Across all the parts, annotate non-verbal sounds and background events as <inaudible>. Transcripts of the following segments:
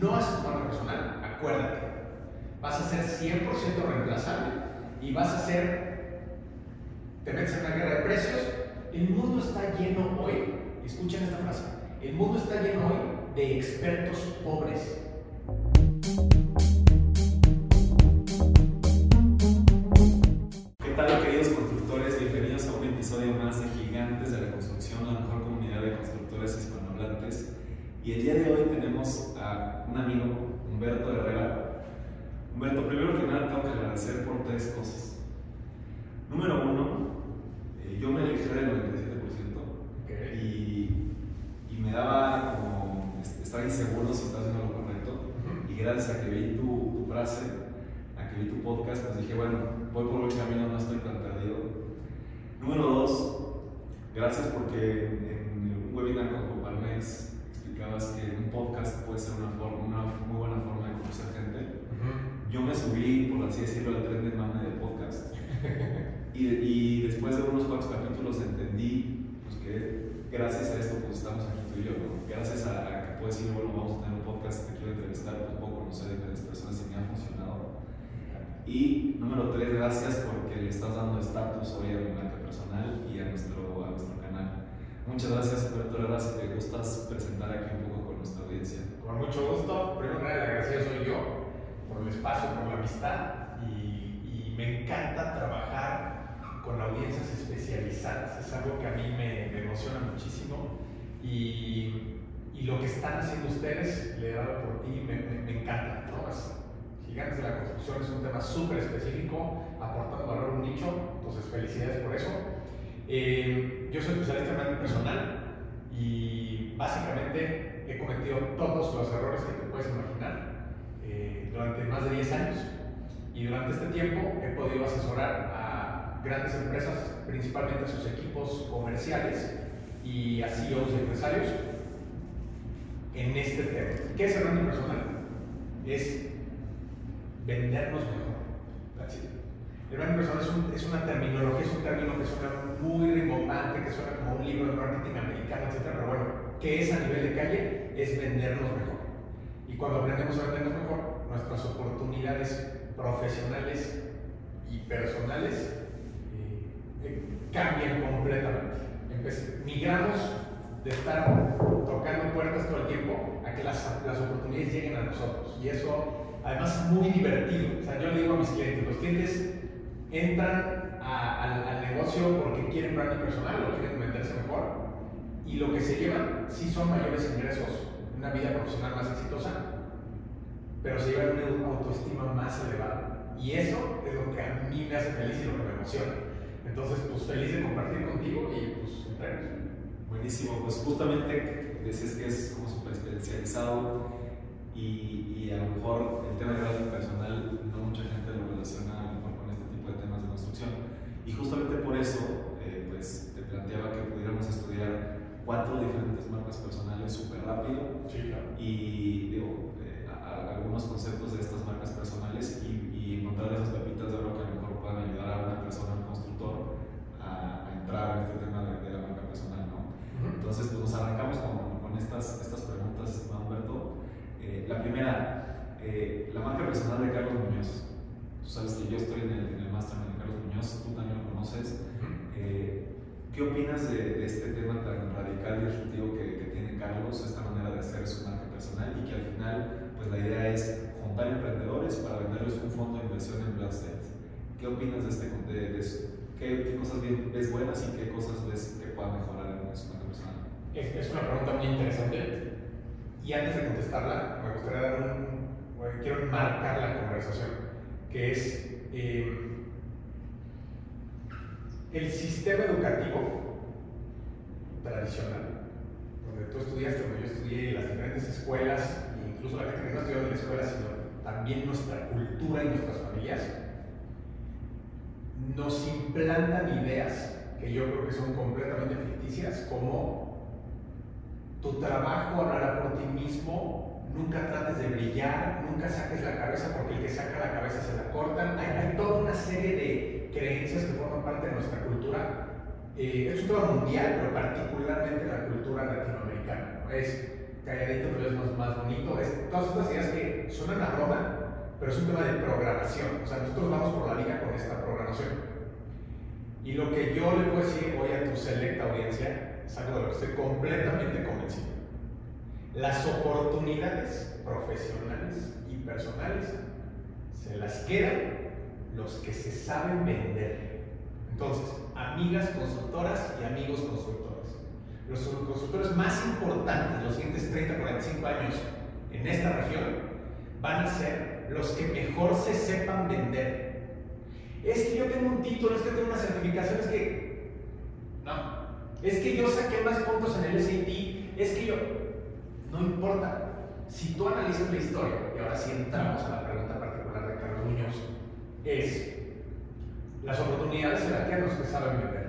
no haces marca personal, acuérdate, vas a ser 100% reemplazable y vas a ser, te metes en una guerra de precios. El mundo está lleno hoy, escuchen esta frase, el mundo está lleno hoy de expertos pobres. ¿Qué tal queridos constructores? Bienvenidos a un episodio más de Gigantes de la Construcción, la mejor comunidad de constructores hispanohablantes. Y el día de hoy tenemos a un amigo, Humberto Herrera. Humberto, primero que nada tengo que agradecer por tres cosas. Número uno, eh, yo me elegí del 97% y, y me daba como est- estar inseguro si estaba haciendo lo correcto. Y gracias a que vi tu, tu frase, a que vi tu podcast, pues dije, bueno, voy por buen camino, no estoy tan perdido. Número dos, gracias porque en un webinar con Juan Explicabas que un podcast puede ser una, forma, una muy buena forma de conocer gente. Yo me subí, por así decirlo, al tren de mame del podcast. <laughs> Y, y después de unos cuantos capítulos entendí pues, que gracias a esto pues, estamos aquí tú y yo. ¿no? Gracias a, a que puedes decir, bueno, vamos a tener un podcast, te quiero entrevistar, pues puedo conocer diferentes personas y me ha funcionado. Y número tres, gracias porque le estás dando estatus hoy a mi marca personal y a nuestro. Muchas gracias, Alberto Herrera, si te gustas presentar aquí un poco con nuestra audiencia. Con mucho gusto. Primero que nada, el agradecido soy yo por el espacio, por la amistad y, me encanta trabajar con audiencias especializadas. Es algo que a mí me, emociona muchísimo y, lo que están haciendo ustedes, le he dado por ti, me, encanta. ¿no? Es- Gigantes de la construcción es un tema súper específico, aportando valor a un nicho, entonces felicidades por eso. Eh, yo soy especialista personal y básicamente he cometido todos los errores que te puedes imaginar eh, durante más de 10 años y durante este tiempo he podido asesorar a grandes empresas, principalmente a sus equipos comerciales y a CEOs y empresarios en este tema. ¿Qué es el branding personal? Es vendernos mejor. Branding personal es, un- es una terminología, es un término que suena muy rimbombante, que suena como un libro de marketing americano, etc. Pero bueno, ¿qué es a nivel de calle? Es vendernos mejor. Y cuando aprendemos a vendernos mejor, nuestras oportunidades profesionales y personales eh, eh, cambian completamente. Empe- migramos de estar tocando puertas todo el tiempo a que las, las oportunidades lleguen a nosotros. Y eso, además, es muy divertido. O sea, yo le digo a mis clientes, los clientes entran a- al, negocio porque quieren branding personal o quieren venderse mejor y lo que se llevan sí son mayores ingresos, una vida profesional más exitosa, pero se llevan una autoestima más elevada. Y eso es lo que a mí me hace feliz y lo que me emociona. Entonces, pues feliz de compartir contigo y pues entrenos. Buenísimo, pues justamente decías que es como súper especializado y, y a lo mejor el tema de branding personal no mucha gente lo relaciona a lo mejor con este tipo de temas de construcción. Y justamente por eso, eh, pues te planteaba que pudiéramos estudiar cuatro diferentes marcas personales súper rápido Sí, claro. y digo, eh, a- a- algunos conceptos de estas marcas personales y, y encontrar esas pepitas de oro que a lo mejor puedan ayudar a una persona, un constructor, a, a entrar en este tema de, de la marca personal, ¿no? Entonces, pues nos arrancamos con, con estas, estas preguntas, estimado Humberto. Eh, la primera, eh, la marca personal de Carlos Muñoz. Tú sabes que yo estoy en el máster Carlos Muñoz, tú también lo conoces. Eh, ¿Qué opinas de, de este tema tan radical y disruptivo que, que tiene Carlos, esta manera de hacer su marca personal y que al final, pues la idea es juntar emprendedores para venderles un fondo de inversión en estate? ¿Qué opinas de este, de, de su- qué, qué cosas ves buenas y qué cosas ves que puedan mejorar en su marca personal? Es, es una pregunta muy interesante. Y antes de contestarla, me gustaría dar un. quiero marcar la conversación, que es. eh, el sistema educativo tradicional, donde tú estudiaste, donde yo estudié, las diferentes escuelas, incluso la gente que no estudió en la escuela, sino también nuestra cultura y nuestras familias, nos implantan ideas que yo creo que son completamente ficticias, como tu trabajo hablará por ti mismo, nunca trates de brillar, nunca saques la cabeza porque el que saca la cabeza se la cortan. Hay toda una serie de creencias que forman parte de nuestra cultura. Eh, es un tema mundial, pero particularmente la cultura latinoamericana. ¿no? Es calladito te ves más, más bonito. Es, todas estas ideas que suenan a broma, pero es un tema de programación. O sea, nosotros vamos por la vida con esta programación. Y lo que yo le puedo decir hoy a tu selecta audiencia es algo de lo que estoy completamente convencido. Las oportunidades profesionales y personales se las quedan los que se saben vender. Entonces, amigas consultoras y amigos consultores. Los consultores más importantes los siguientes 30, 45 años en esta región van a ser los que mejor se sepan vender es que yo tengo un título, es que tengo una certificación, es que. No. Es que yo saqué más puntos en el SAT, es que yo. No importa. Si tú analizas la historia, y ahora sí entramos a la pregunta particular de Carlos Muñoz, es las oportunidades se las que los que saben vender.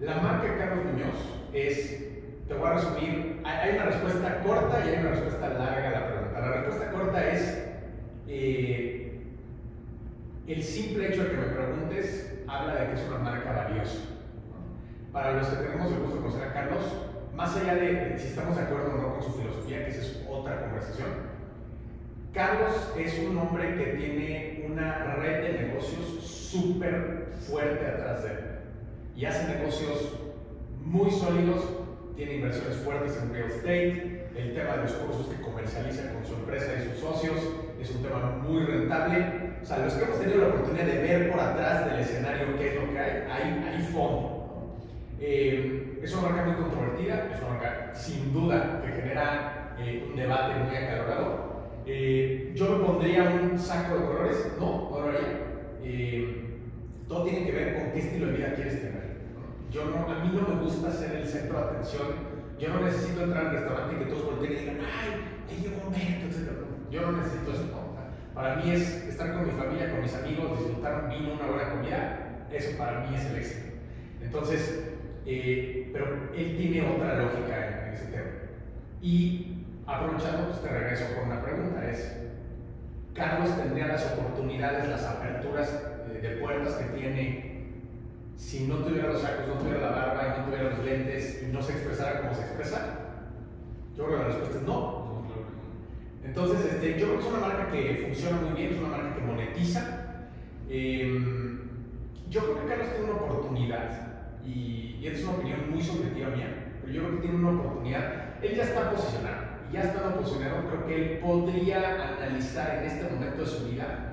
La marca Carlos Muñoz es, te voy a resumir, hay una respuesta corta y hay una respuesta larga a la pregunta. La respuesta corta es, eh, el simple hecho de que me preguntes habla de que es una marca valiosa. Para los que tenemos el gusto de conocer a Carlos, más allá de si estamos de acuerdo o no con su filosofía, que esa es otra conversación, Carlos es un hombre que tiene una red de negocios súper fuerte atrás de él y hace negocios muy sólidos, tiene inversiones fuertes en real estate, el tema de los cursos que comercializa con su empresa y sus socios es un tema muy rentable o sea, los que hemos tenido la oportunidad de ver por atrás del escenario qué es lo que hay, hay, hay fondo. Eh, es una marca muy controvertida, es una marca sin duda que genera eh, un debate muy acalorado. Eh, yo me pondría un saco de colores, no, no lo haría. todo tiene que ver con qué estilo de vida quieres tener. Yo no, a mí no me gusta ser el centro de atención. Yo no necesito entrar al restaurante y que todos volteen y digan, ay, ahí llegó Humberto, etc. Yo no necesito eso. Para mí es estar con mi familia, con mis amigos, disfrutar un vino, una buena comida, eso para mí es el éxito. Entonces, eh, pero él tiene otra lógica en, ese tema. Y aprovechando, pues te regreso con una pregunta, es, ¿Carlos tendría las oportunidades, las aperturas eh, de puertas que tiene si no tuviera los sacos, no tuviera la barba y no tuviera los lentes y no se expresara como se expresa? Yo creo que la respuesta es no. Entonces, este, yo creo que es una marca que funciona muy bien, es una marca que monetiza. Em, yo creo que Carlos tiene una oportunidad, y, y es una opinión muy subjetiva mía, pero yo creo que tiene una oportunidad. Él ya está posicionado, ya está posicionado, creo que él podría analizar en este momento de su vida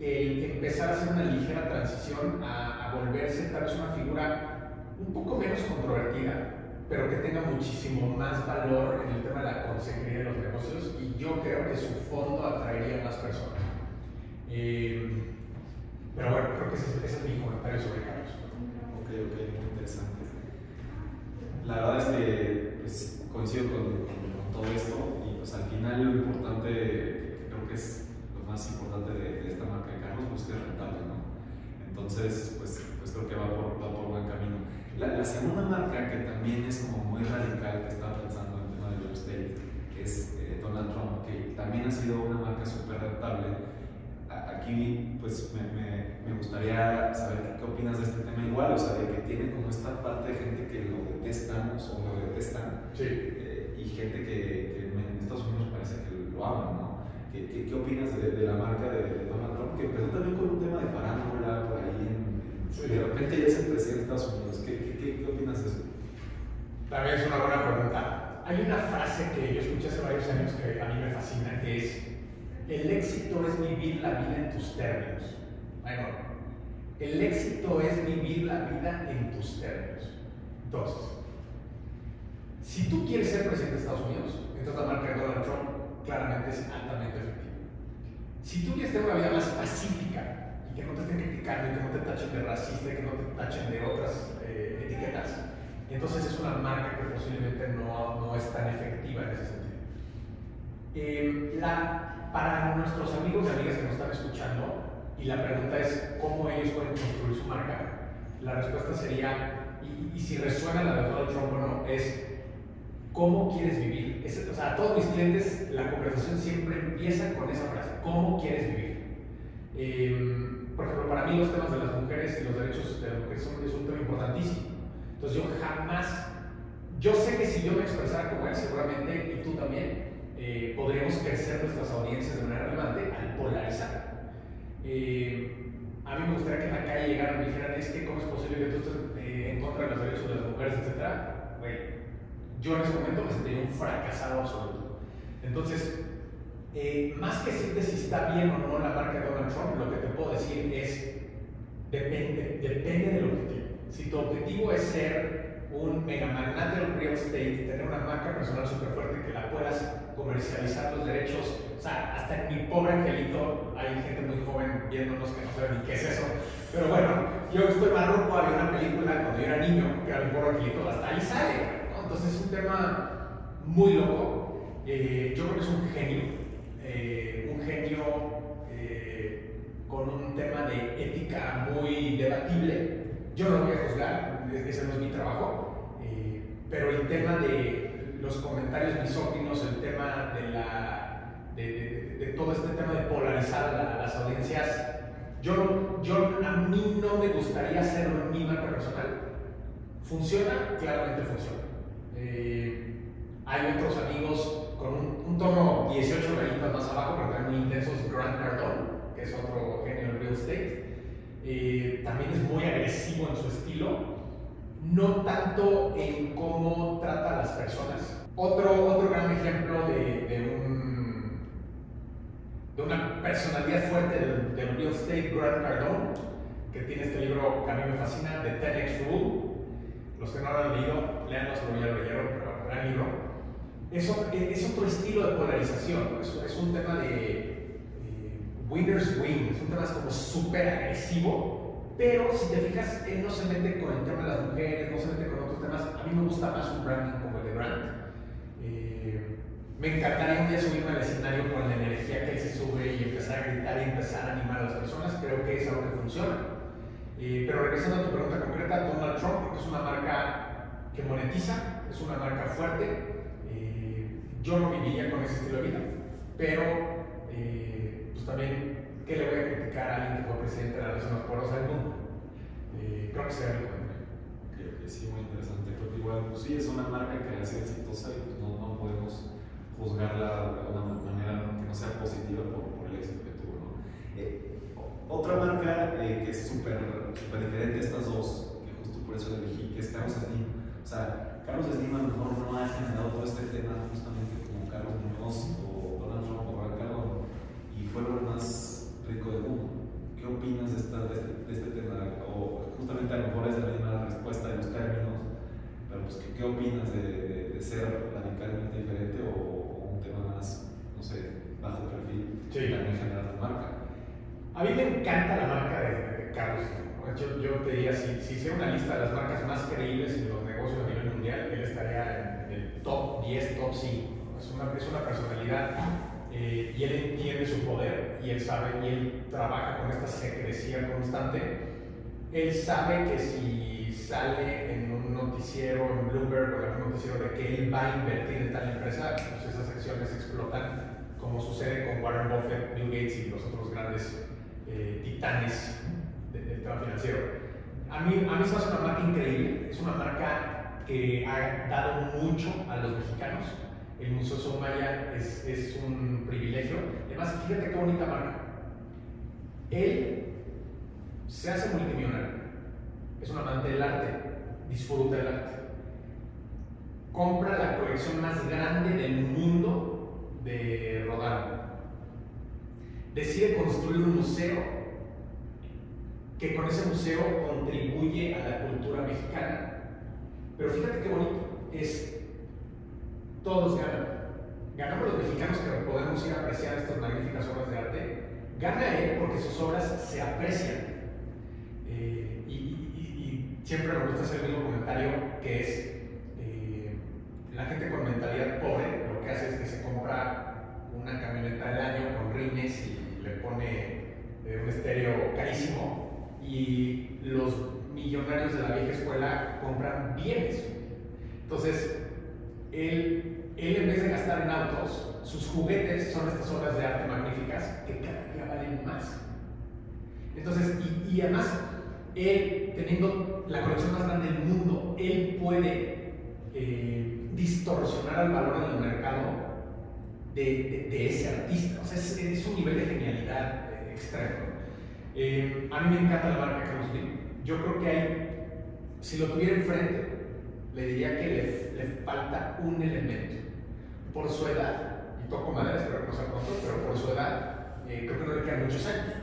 el empezar a hacer una ligera transición a, a volverse tal vez una figura un poco menos controvertida, pero que tenga muchísimo más valor en el tema de la consejería de los negocios y yo creo que su fondo atraería a más personas. Eh, pero bueno, creo que ese, es mi comentario sobre Carlos. Ok, ok, muy interesante. La verdad es que pues, coincido con, todo esto y pues al final lo importante, que creo que es lo más importante de, esta marca de Carlos, pues que es rentable, ¿no? Entonces, pues, pues creo que va por, va por buen camino. La, segunda marca que también es como muy radical que estaba pensando en el tema de real estate es eh, Donald Trump, que también ha sido una marca súper rentable. Aquí pues me, me, gustaría saber qué, opinas de este tema igual, o sea, de que tiene como esta parte de gente que lo detestamos o lo detestan sí. Y gente que, en Estados Unidos parece que lo aman, ¿no? ¿Qué, qué, opinas de, de, la marca de, Donald Trump? Que empezó también con un tema de farándula por ahí en, de repente ya es el presidente de Estados Unidos. ¿Qué, qué, qué, opinas de eso? También es una buena pregunta. Hay una frase que yo escuché hace varios años que a mí me fascina, que es, el éxito es vivir la vida en tus términos. Bueno, el éxito es vivir la vida en tus términos. Entonces, si tú quieres ser presidente de Estados Unidos, entonces la marca de Donald Trump claramente es altamente efectiva. Si tú quieres tener una vida más pacífica, que no te estén criticando y que no te tachen de racista y que no te tachen de otras eh, etiquetas. Entonces es una marca que posiblemente no, no es tan efectiva en ese sentido. Eh, la, para nuestros amigos y amigas que nos están escuchando, y la pregunta es cómo ellos pueden construir su marca, la respuesta sería, y, si resuena la de Donald Trump o no, es ¿Cómo quieres vivir? o sea, todos mis clientes la conversación siempre empieza con esa frase, ¿cómo quieres vivir? Eh, por ejemplo, para mí los temas de las mujeres y los derechos de las mujeres son, es un tema importantísimo. Entonces yo jamás yo sé que si yo me expresara como él, seguramente, y tú también, eh, podríamos crecer nuestras audiencias de manera relevante al polarizar. Eh, a mí me gustaría que en la calle llegaran y me dijeran, es que cómo es posible que tú estés eh, en contra de los derechos de las mujeres, etcétera. Yo en ese momento me sentiría un fracasado absoluto. Entonces, más que decirte si está bien o no la marca de Donald Trump, lo que te puedo decir es, depende, depende del objetivo. Si tu objetivo es ser un mega magnate del real estate, tener una marca personal súper fuerte que la puedas comercializar los derechos, o sea, hasta en mi pobre angelito hay gente muy joven viéndonos que no saben ni qué es eso, pero bueno, yo estoy más rojo, había una película cuando yo era niño, que era mi pobre angelito, hasta ahí sale, entonces es un tema muy loco, eh, yo creo que es un genio, eh, un genio eh, con un tema de ética muy debatible, yo no lo voy a juzgar, ese no es mi trabajo, pero el tema de los comentarios misóginos, el tema de, la, de, todo este tema de polarizar las audiencias, yo, yo, a mí no me gustaría mi marca personal. ¿Funciona? Claramente funciona. Eh, hay otros amigos con un, tono 18 rayitas más abajo, pero también muy intensos, Grant Cardone, que es otro genio del real estate eh, también es muy agresivo en su estilo, no tanto en cómo trata a las personas. Otro, otro gran ejemplo de, de, un, de una personalidad fuerte del, del, real estate, Grant Cardone, que tiene este libro que a mí me fascina, The 10X Rule. Los que no lo han leído, leanlo, ya lo leyeron, pero gran libro. Es, es otro estilo de polarización, es, un tema de Winners Win, es un tema como súper agresivo, pero si te fijas, él no se mete con el tema de las mujeres, no se mete con otros temas. A mí me gusta más un branding como el de Grant. Eh, me encantaría un día subirme al escenario con la energía que él se sube y empezar a gritar y empezar a animar a las personas. Creo que es algo que funciona. Eh, pero regresando a tu pregunta concreta, Donald Trump es una marca que monetiza, es una marca fuerte. Eh, yo no viviría con ese estilo de vida, pero pues también, ¿qué le voy a criticar a alguien que fue presidente de la Nación Poros del mundo? Eh, creo que sería lo Creo que sí, muy interesante. Creo que igual, pues sí, es una marca que ha sido exitosa y pues no, no podemos juzgarla de una manera que no sea positiva por, por el éxito que tuvo. ¿no? Eh, otra marca eh, que es súper diferente a estas dos, que justo por eso elegí, que es Carlos Slim. O sea, Carlos Slim a lo mejor no ha generado todo este tema justamente como Carlos Muñoz fue lo más rico del mundo. ¿Qué opinas de, esta, de, este, tema? O justamente a lo mejor es la misma respuesta de los términos, pero pues, ¿qué, opinas de, de, ser radicalmente diferente o, un tema más, no sé, bajo perfil sí. también generar tu marca? A mí me encanta la marca de, Carlos. Yo, te diría, si, si hiciera una lista de las marcas más creíbles en los negocios a nivel mundial, él estaría en el top 10, top 5. Es una, es una personalidad eh, y él entiende su poder y él sabe y él trabaja con esta secrecía constante. Él sabe que si sale en un noticiero, en Bloomberg o en algún noticiero de que él va a invertir en tal empresa, pues esas acciones explotan, como sucede con Warren Buffett, Bill Gates y los otros grandes eh, titanes del tema financiero. A mí, a mí se hace una marca increíble, es una marca que ha dado mucho a los mexicanos el Museo Somaya es, es un privilegio. Además, fíjate qué bonita marca. Él se hace multimillonario, es un amante del arte, disfruta del arte. Compra la colección más grande del mundo de Rodin. Decide construir un museo que con ese museo contribuye a la cultura mexicana. Pero fíjate qué bonito, es todos ganan. Ganamos los mexicanos que podemos ir a apreciar estas magníficas obras de arte. Gana él porque sus obras se aprecian. Eh, y, siempre me gusta hacer el mismo comentario que es eh, la gente con mentalidad pobre lo que hace es que se compra una camioneta del año con rines y le pone eh, un estéreo carísimo y los millonarios de la vieja escuela compran bienes. Entonces, él él en vez de gastar en autos, sus juguetes son estas obras de arte magníficas que cada día valen más. Entonces, y, además, él, teniendo la colección más grande del mundo, él puede eh, distorsionar el valor en el mercado de, de, ese artista. O sea, es, es, un nivel de genialidad eh, extremo. Eh, a mí me encanta la marca Carlos Slim. Yo creo que hay, si lo tuviera enfrente, le diría que le, le falta un elemento. Por su edad, y toco madera, espero que no sea pronto, pero por su edad, creo que no le quedan muchos años.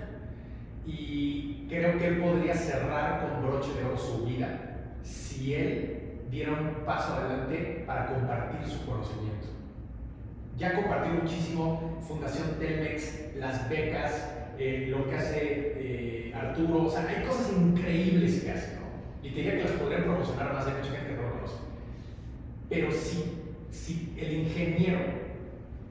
Y creo que él podría cerrar con broche de oro su vida si él diera un paso adelante para compartir su conocimiento. Ya compartió muchísimo Fundación Telmex, las becas, eh, lo que hace eh, Arturo, o sea, hay cosas increíbles que hace, ¿no? Y te diría que las podrían promocionar más, de mucha gente que no lo conoce. Pero si, si el ingeniero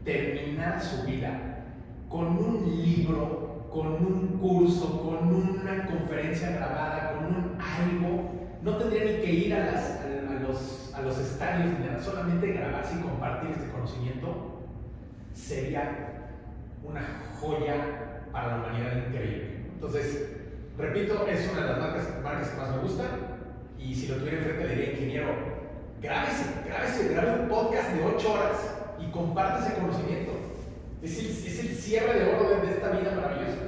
terminara su vida con un libro, con un curso, con una conferencia grabada, con un algo, no tendría ni que ir a, las, a, los, a los estadios ni nada, solamente grabarse y compartir este conocimiento sería una joya para la humanidad increíble. Entonces, repito, es una de las marcas, marcas que más me gustan y si lo tuviera enfrente le diría, ingeniero, grábese, grábese, grabe un podcast de 8 horas y comparte ese conocimiento. Es el, es el cierre de oro de, esta vida maravillosa.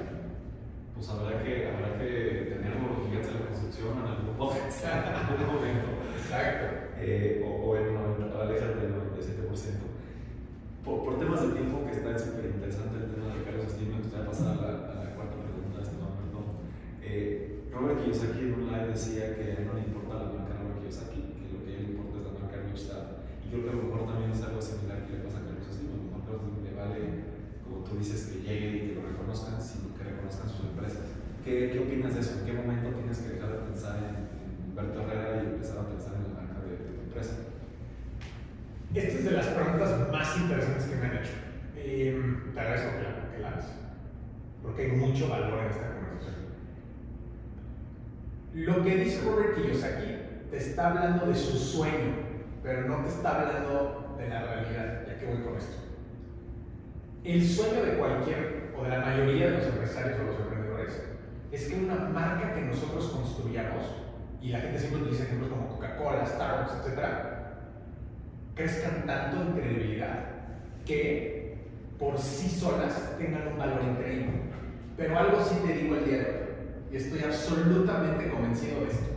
Pues habrá que, habrá que tener los gigantes de la construcción en algún podcast, en algún momento. <laughs> Exacto. Eh, o, o en 90, alejarte del 97%. Por, por temas de tiempo, que está súper interesante el tema de Carlos Slim, me gustaría pasar a la, a la cuarta pregunta de este momento. Eh, Robert Kiyosaki en un live decía que no le importa la marca Robert Kiyosaki, que lo que a él le importa es la marca Rich Dad. Y creo que a lo mejor también es algo similar que le pasa a Carlos Slim. A lo mejor le vale, como tú dices, que llegue y que lo reconozcan, sino que reconozcan sus empresas. ¿Qué, ¿Qué, opinas de eso? ¿En qué momento tienes que dejar de pensar en, en Humberto Herrera y empezar a pensar en la marca de, de tu empresa? Esta es de las preguntas más interesantes que me han hecho. Eh, te agradezco que la, hagas, porque hay mucho valor en esta conversación. Lo que dice Robert Kiyosaki te está hablando de su sueño, pero no te está hablando de la realidad. Ya que voy con esto. El sueño de cualquier o de la mayoría de los empresarios o los emprendedores es que una marca que nosotros construyamos, y la gente siempre utiliza ejemplos como Coca-Cola, Starbucks, etc., crezcan tanto en credibilidad que por sí solas tengan un valor increíble. Pero algo sí te digo el día de hoy, y estoy absolutamente convencido de esto.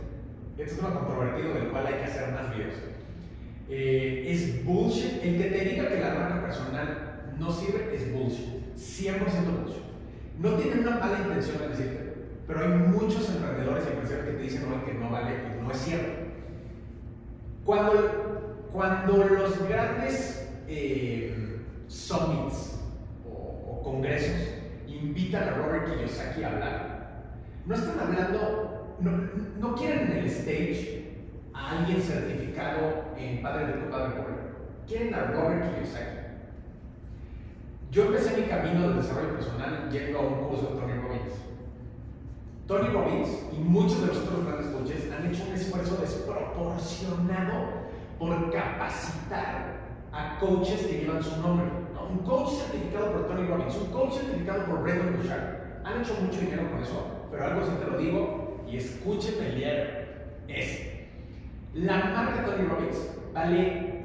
Este es tema controvertido del cual hay que hacer más videos. Eh, es bullshit. El que te diga que la marca personal no sirve es bullshit. 100% bullshit. No tienen una mala intención de decirte, pero hay muchos emprendedores y empresarios que te dicen no, que no vale y no es cierto. Cuando, cuando los grandes eh, summits o, o, congresos invitan a Robert Kiyosaki a hablar, no están hablando, no, no quieren en el stage a alguien certificado en Padre de Padre Pobre, quieren a Robert Kiyosaki. Yo empecé mi camino de desarrollo personal yendo a un curso de Tony Robbins. Tony Robbins y muchos de los otros grandes coaches han hecho un esfuerzo desproporcionado coaches que llevan su nombre. ¿no? Un coach certificado por Tony Robbins, un coach certificado por Brandon Bouchard. Han hecho mucho dinero con eso, pero algo sí te lo digo y escúchenme el día es la marca Tony Robbins vale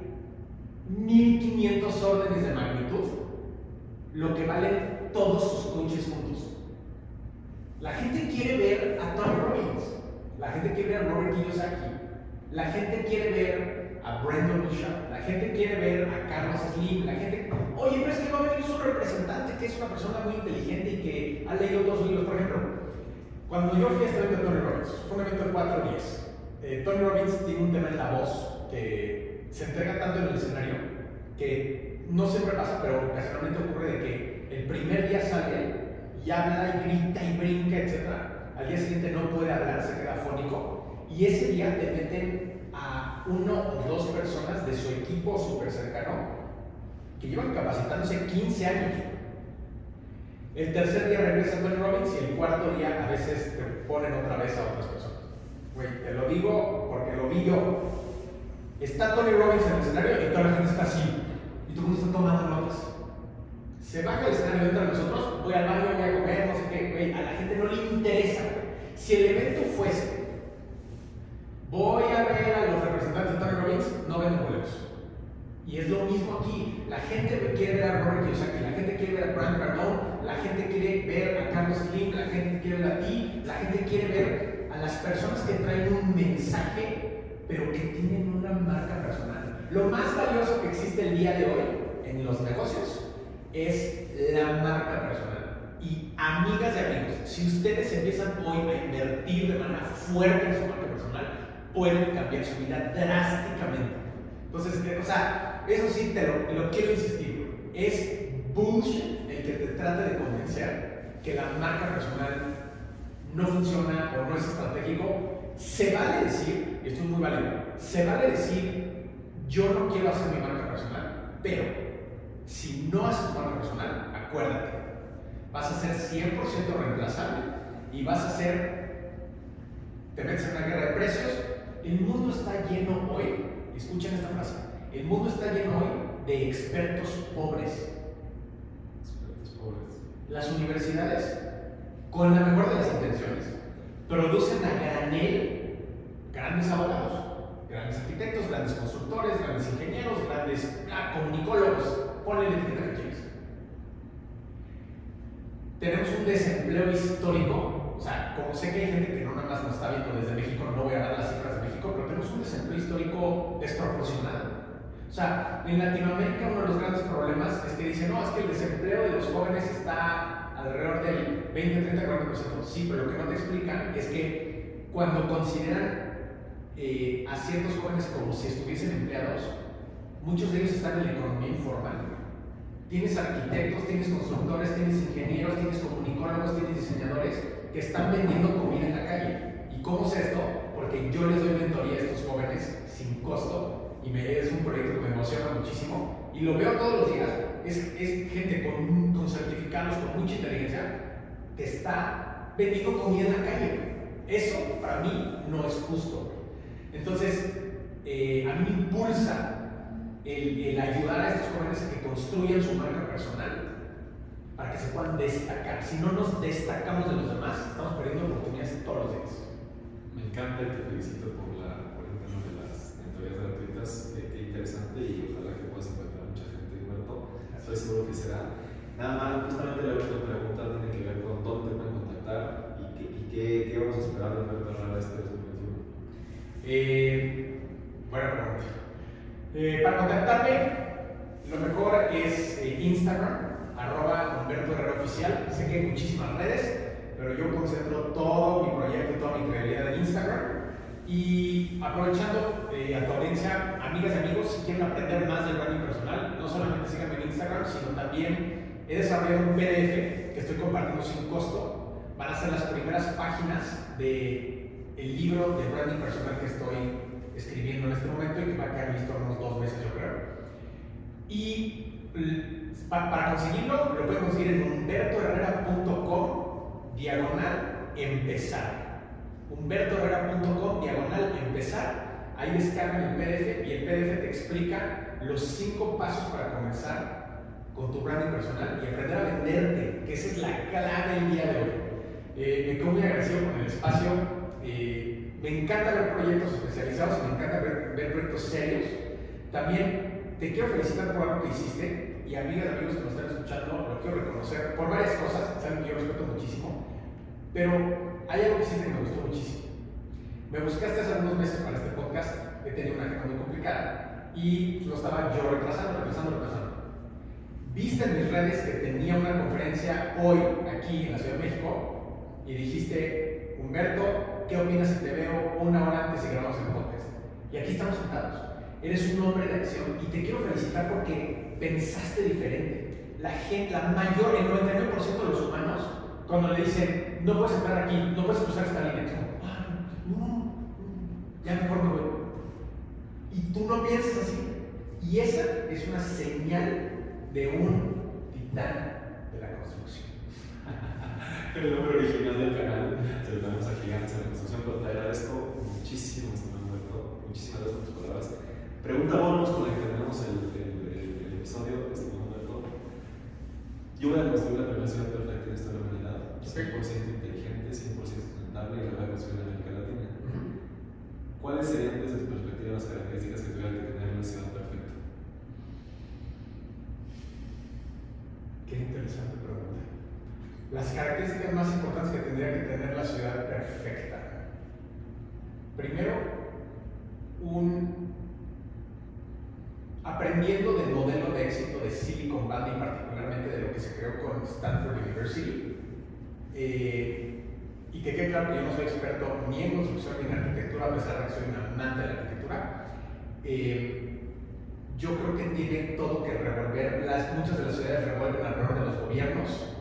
1500 órdenes de magnitud lo que valen todos sus coaches juntos. La gente quiere ver a Tony Robbins, la gente quiere ver a Robert Kiyosaki, la gente quiere ver a Brandon Bouchard, gente quiere ver a Carlos Slim, la gente, oye, pero es que va a venir su representante que es una persona muy inteligente y que ha leído dos libros, por ejemplo. Cuando yo fui a este evento de Tony Robbins, fue un evento de cuatro días. Eh, Tony Robbins tiene un tema en la voz que se entrega tanto en el escenario que no siempre pasa, pero ocasionalmente ocurre de que el primer día sale y habla y grita y brinca, etc. Al día siguiente no puede hablar, se queda fónico y ese día te meten a uno o dos personas de su equipo súper cercano que llevan capacitándose 15 años. El tercer día regresa Tony Robbins y el cuarto día a veces te ponen otra vez a otras personas. Güey, te lo digo porque lo vi yo. Está Tony Robbins en el escenario y toda la gente está así. Y todo el mundo está tomando notas. Se baja el escenario dentro de nosotros, voy al baño, voy a comer, no sé qué, güey. A la gente no le interesa. Si el evento fuese Voy a ver a los representantes de Tony Robbins, no venden boletos. Y es lo mismo aquí. La gente quiere ver a Robert Kiyosaki, la gente quiere ver a Brian Cardone, la gente quiere ver a Carlos Slim, la gente quiere ver a ti, la gente quiere ver a las personas que traen un mensaje, pero que tienen una marca personal. Lo más valioso que existe el día de hoy en los negocios es la marca personal. Y amigas y amigos, si ustedes empiezan hoy a invertir de manera fuerte en su marca personal, pueden cambiar su vida drásticamente. Entonces, eh, o sea, eso sí te lo, quiero insistir. Es bullshit el que te trate de convencer que la marca personal no funciona o no es estratégico. Se vale decir, y esto es muy válido, se vale decir, yo no quiero hacer mi marca personal, pero si no haces tu marca personal, acuérdate, vas a ser 100% reemplazable y vas a ser, te metes en una guerra de precios. El mundo está lleno hoy, escuchen esta frase, el mundo está lleno hoy de expertos pobres. Expertos pobres. Las universidades, con la mejor de las intenciones, producen a granel grandes abogados, grandes arquitectos, grandes constructores, grandes ingenieros, grandes ah, comunicólogos, ponle la etiqueta que tenemos un desempleo histórico. O sea, como sé que hay gente que no nada más nos está viendo desde México, no voy a dar las cifras de México, pero tenemos un desempleo histórico desproporcionado. O sea, en Latinoamérica uno de los grandes problemas es que dicen, no, es que el desempleo de los jóvenes está alrededor del 20, 30, 40%. Sí, pero lo que no te explican es que cuando consideran eh, a ciertos jóvenes como si estuviesen empleados, muchos de ellos están en la economía informal. Tienes arquitectos, tienes constructores, tienes ingenieros, tienes comunicólogos, tienes diseñadores que están vendiendo comida en la calle. ¿Y cómo es esto? Porque yo les doy mentoría a estos jóvenes sin costo y me, es un proyecto que me emociona muchísimo y lo veo todos los días. Es, gente con, con certificados, con mucha inteligencia, que está vendiendo comida en la calle. Eso para mí no es justo. Entonces, eh, a mí me impulsa el, ayudar a estos jóvenes a que construyan su marca personal para que se puedan destacar. Si no nos destacamos de los demás, estamos perdiendo oportunidades todos los días. Me encanta y te felicito por, la, por el tema de las mentorías gratuitas. Qué, interesante y ojalá que puedas encontrar mucha gente, Humberto. Estoy seguro que será. Nada más, justamente la última pregunta tiene que ver con dónde te pueden contactar y qué, y qué, qué vamos a esperar de Humberto para este 2021. Eh, bueno, pregunta. Eh, para contactarme, lo mejor es eh, Instagram, arroba Humberto Herrera Oficial. Sé que hay muchísimas redes, pero yo concentro todo mi proyecto y toda mi credibilidad en Instagram. Y aprovechando eh, a tu audiencia, amigas y amigos, si quieren aprender más del branding personal, no solamente síganme en Instagram, sino también he desarrollado un PDF que estoy compartiendo sin costo. Van a ser las primeras páginas del el libro de branding personal que estoy escribiendo en este momento y que va a quedar listo unos dos meses, yo creo. Y para conseguirlo, lo pueden conseguir en humbertoherrera.com diagonal empezar. humbertoherrera.com diagonal empezar. Ahí descargan el PDF y el PDF te explica los cinco pasos para comenzar con tu branding personal y aprender a venderte, que esa es la clave del día de hoy. Eh, me quedo muy agradecido con el espacio. Eh, me encanta ver proyectos especializados y me encanta ver, proyectos serios. También te quiero felicitar por algo que hiciste y amigas y amigos que nos están escuchando, lo quiero reconocer por varias cosas, saben que yo respeto muchísimo, pero hay algo que hiciste que me gustó muchísimo. Me buscaste hace unos meses para este podcast, he tenido una agenda muy complicada y lo estaba yo retrasando, retrasando, retrasando. Viste en mis redes que tenía una conferencia hoy aquí en la Ciudad de México y dijiste, Humberto, ¿qué opinas si te veo una hora antes y grabamos el podcast? Y aquí estamos sentados. Eres un hombre de acción y te quiero felicitar porque pensaste diferente. La gente, la mayor, el 99% de los humanos, cuando le dicen, no puedes entrar aquí, no puedes cruzar esta línea, es como, ah, no, ya mejor me voy. Y tú no piensas así. Y esa es una señal de un titán de la construcción. El nombre original del canal, se lo damos a Gigantes en la construcción, pero te agradezco muchísimo, Humberto, muchísimas gracias por tus palabras. Pregunta bonus con la que tenemos el, el, el, episodio, estimado Humberto. Yo voy a construir la primera ciudad perfecta en esta humanidad, 100% inteligente, 100% sustentable y la voy a construir en América Latina. ¿cuáles serían desde tu perspectiva las características que tuviera que tener una ciudad perfecta? Qué interesante pregunta. Las características más importantes que tendría que tener la ciudad perfecta. Primero, un aprendiendo del modelo de éxito de Silicon Valley, particularmente de lo que se creó con Stanford University, eh, y que quede claro que yo no soy experto ni en construcción ni en arquitectura, a pesar de que soy un amante de la arquitectura, eh, yo creo que tiene todo que revolver, las, muchas de las ciudades revuelven alrededor de los gobiernos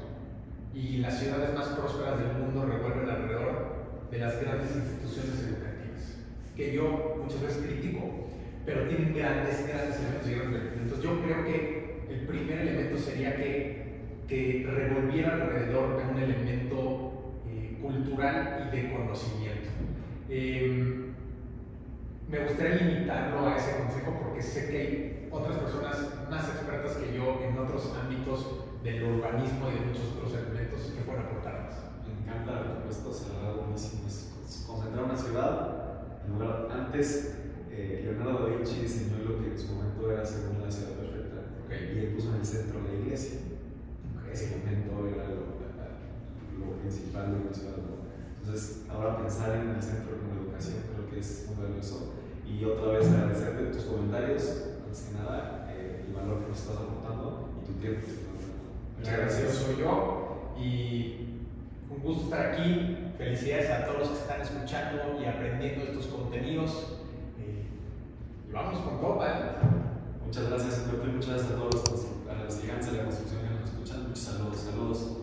y las ciudades más prósperas del mundo revuelven alrededor de las grandes instituciones educativas, que yo muchas veces critico, pero tienen grandes, grandes elementos y grandes elementos. Yo creo que el primer elemento sería que, que revolviera alrededor de un elemento eh, cultural y de conocimiento. Eh, me gustaría limitarlo a ese consejo porque sé que hay otras personas más expertas que yo en otros ámbitos del urbanismo y de muchos otros elementos que pueden aportar más. Me encanta la respuesta, se la da buenísimo. Es concentrar una ciudad, en lugar, antes eh, Leonardo da Vinci diseñó lo que en su momento era según la ciudad perfecta Okay. y él puso en el centro la iglesia. Ese momento era lo, lo principal de una ciudad. Entonces, ahora pensar en el centro como educación creo que es muy valioso. Y otra vez agradecerte tus comentarios, antes que nada, eh, el valor que nos estás aportando y tu tiempo. El agradecido soy yo y un gusto estar aquí. Felicidades a todos los que están escuchando y aprendiendo estos contenidos. Eh, y vamos con todo, ¿vale? Muchas gracias, y muchas gracias a todos los, a los gigantes de la construcción que nos escuchan. Muchos saludos, saludos.